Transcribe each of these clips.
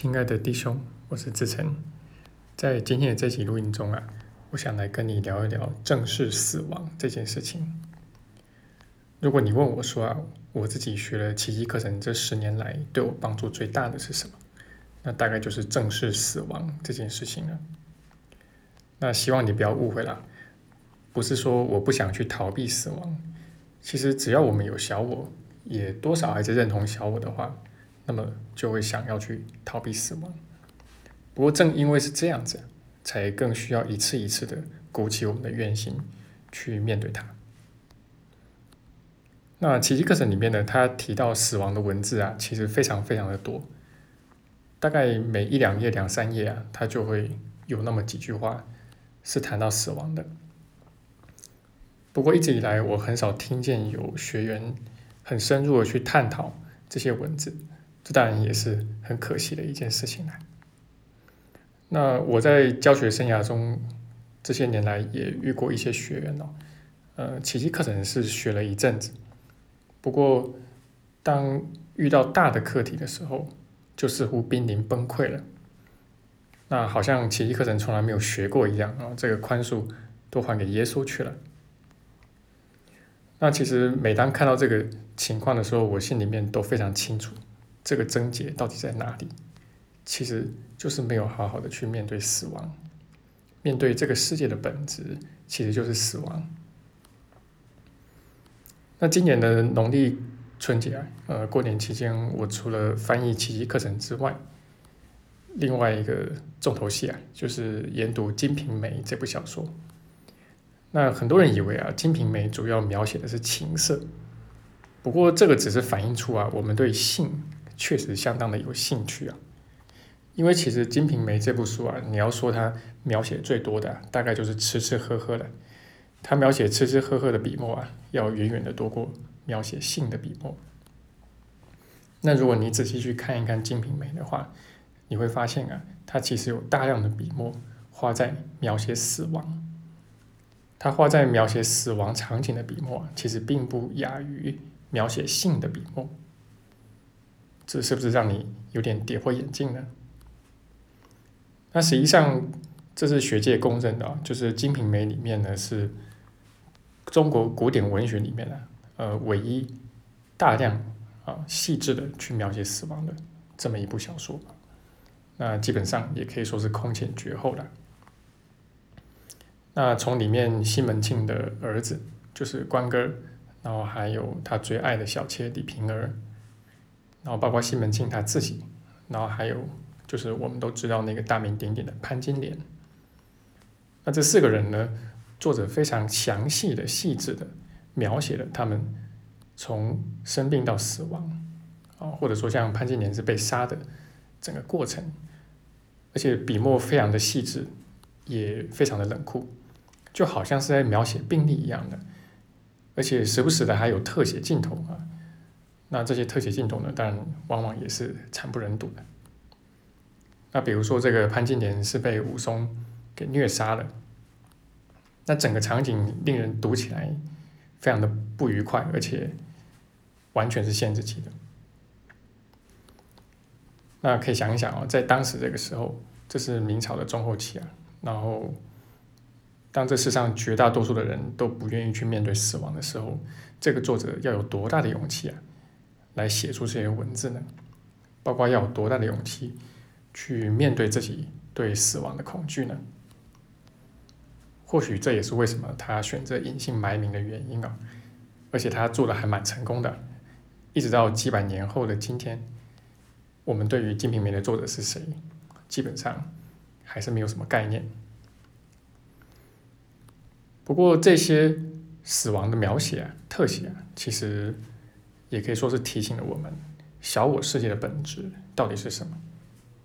亲爱的弟兄，我是志成。在今天的这期录音中啊，我想来跟你聊一聊正式死亡这件事情。如果你问我说啊，我自己学了奇迹课程这十年来，对我帮助最大的是什么？那大概就是正视死亡这件事情了。那希望你不要误会了，不是说我不想去逃避死亡。其实只要我们有小我，也多少还是认同小我的话。那么就会想要去逃避死亡。不过正因为是这样子，才更需要一次一次的鼓起我们的愿心去面对它。那奇迹课程里面呢，他提到死亡的文字啊，其实非常非常的多。大概每一两页、两三页啊，他就会有那么几句话是谈到死亡的。不过一直以来，我很少听见有学员很深入的去探讨这些文字。这当然也是很可惜的一件事情了。那我在教学生涯中这些年来也遇过一些学员哦，呃，奇迹课程是学了一阵子，不过当遇到大的课题的时候，就似乎濒临崩溃了。那好像奇迹课程从来没有学过一样啊，这个宽恕都还给耶稣去了。那其实每当看到这个情况的时候，我心里面都非常清楚。这个症结到底在哪里？其实就是没有好好的去面对死亡，面对这个世界的本质，其实就是死亡。那今年的农历春节啊，呃，过年期间，我除了翻译奇迹课程之外，另外一个重头戏啊，就是研读《金瓶梅》这部小说。那很多人以为啊，《金瓶梅》主要描写的是情色，不过这个只是反映出啊，我们对性。确实相当的有兴趣啊，因为其实《金瓶梅》这部书啊，你要说它描写最多的，大概就是吃吃喝喝了。它描写吃吃喝喝的笔墨啊，要远远的多过描写性的笔墨。那如果你仔细去看一看《金瓶梅》的话，你会发现啊，它其实有大量的笔墨花在描写死亡。它花在描写死亡场景的笔墨，其实并不亚于描写性的笔墨。这是不是让你有点跌破眼镜呢？那实际上，这是学界公认的，就是《金瓶梅》里面呢是中国古典文学里面呢呃唯一大量啊细致的去描写死亡的这么一部小说。那基本上也可以说是空前绝后了。那从里面西门庆的儿子就是关哥，然后还有他最爱的小妾李瓶儿。然后包括西门庆他自己，然后还有就是我们都知道那个大名鼎鼎的潘金莲。那这四个人呢，作者非常详细的、细致的描写了他们从生病到死亡，啊，或者说像潘金莲是被杀的整个过程，而且笔墨非常的细致，也非常的冷酷，就好像是在描写病例一样的，而且时不时的还有特写镜头啊。那这些特写镜头呢，当然往往也是惨不忍睹的。那比如说，这个潘金莲是被武松给虐杀了，那整个场景令人读起来非常的不愉快，而且完全是限制级的。那可以想一想哦，在当时这个时候，这是明朝的中后期啊，然后当这世上绝大多数的人都不愿意去面对死亡的时候，这个作者要有多大的勇气啊？来写出这些文字呢？包括要有多大的勇气去面对自己对死亡的恐惧呢？或许这也是为什么他选择隐姓埋名的原因啊！而且他做的还蛮成功的，一直到几百年后的今天，我们对于《金瓶梅》的作者是谁，基本上还是没有什么概念。不过这些死亡的描写啊、特写啊，其实。也可以说是提醒了我们，小我世界的本质到底是什么，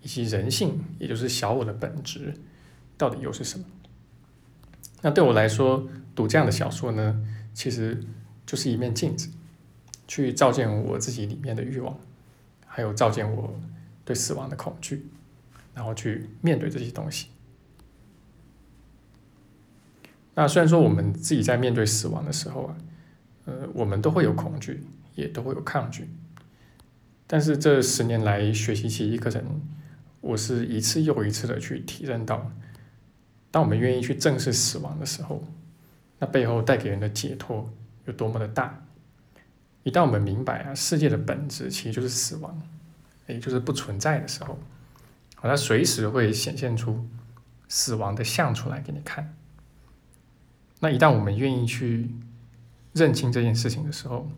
以及人性，也就是小我的本质，到底又是什么？那对我来说，读这样的小说呢，其实就是一面镜子，去照见我自己里面的欲望，还有照见我对死亡的恐惧，然后去面对这些东西。那虽然说我们自己在面对死亡的时候啊，呃，我们都会有恐惧。也都会有抗拒，但是这十年来学习奇迹课程，我是一次又一次的去体认到，当我们愿意去正视死亡的时候，那背后带给人的解脱有多么的大。一旦我们明白啊，世界的本质其实就是死亡，也就是不存在的时候，好，它随时会显现出死亡的像出来给你看。那一旦我们愿意去认清这件事情的时候，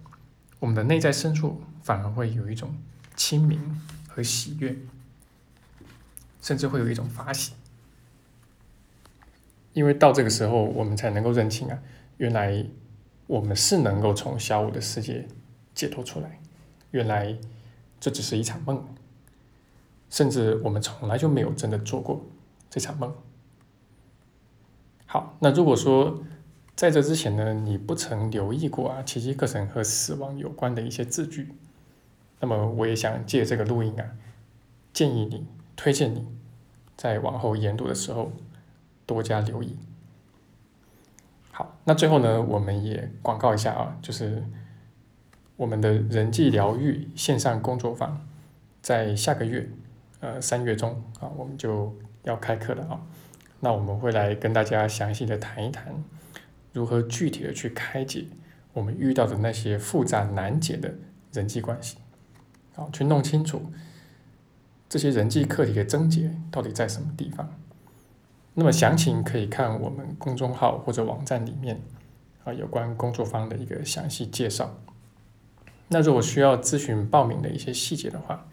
我们的内在深处反而会有一种清明和喜悦，甚至会有一种发喜，因为到这个时候，我们才能够认清啊，原来我们是能够从小我的世界。解脱出来，原来这只是一场梦，甚至我们从来就没有真的做过这场梦。好，那如果说在这之前呢，你不曾留意过啊，奇迹课程和死亡有关的一些字句，那么我也想借这个录音啊，建议你、推荐你在往后研读的时候多加留意。好，那最后呢，我们也广告一下啊，就是。我们的人际疗愈线上工作坊在下个月，呃，三月中啊，我们就要开课了啊。那我们会来跟大家详细的谈一谈，如何具体的去开解我们遇到的那些复杂难解的人际关系，好，去弄清楚这些人际课题的症结到底在什么地方。那么详情可以看我们公众号或者网站里面啊有关工作坊的一个详细介绍。那如果需要咨询报名的一些细节的话，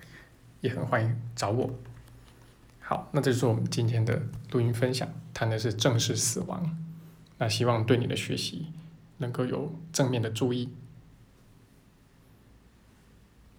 也很欢迎找我。好，那这就是我们今天的录音分享，谈的是正式死亡。那希望对你的学习能够有正面的注意。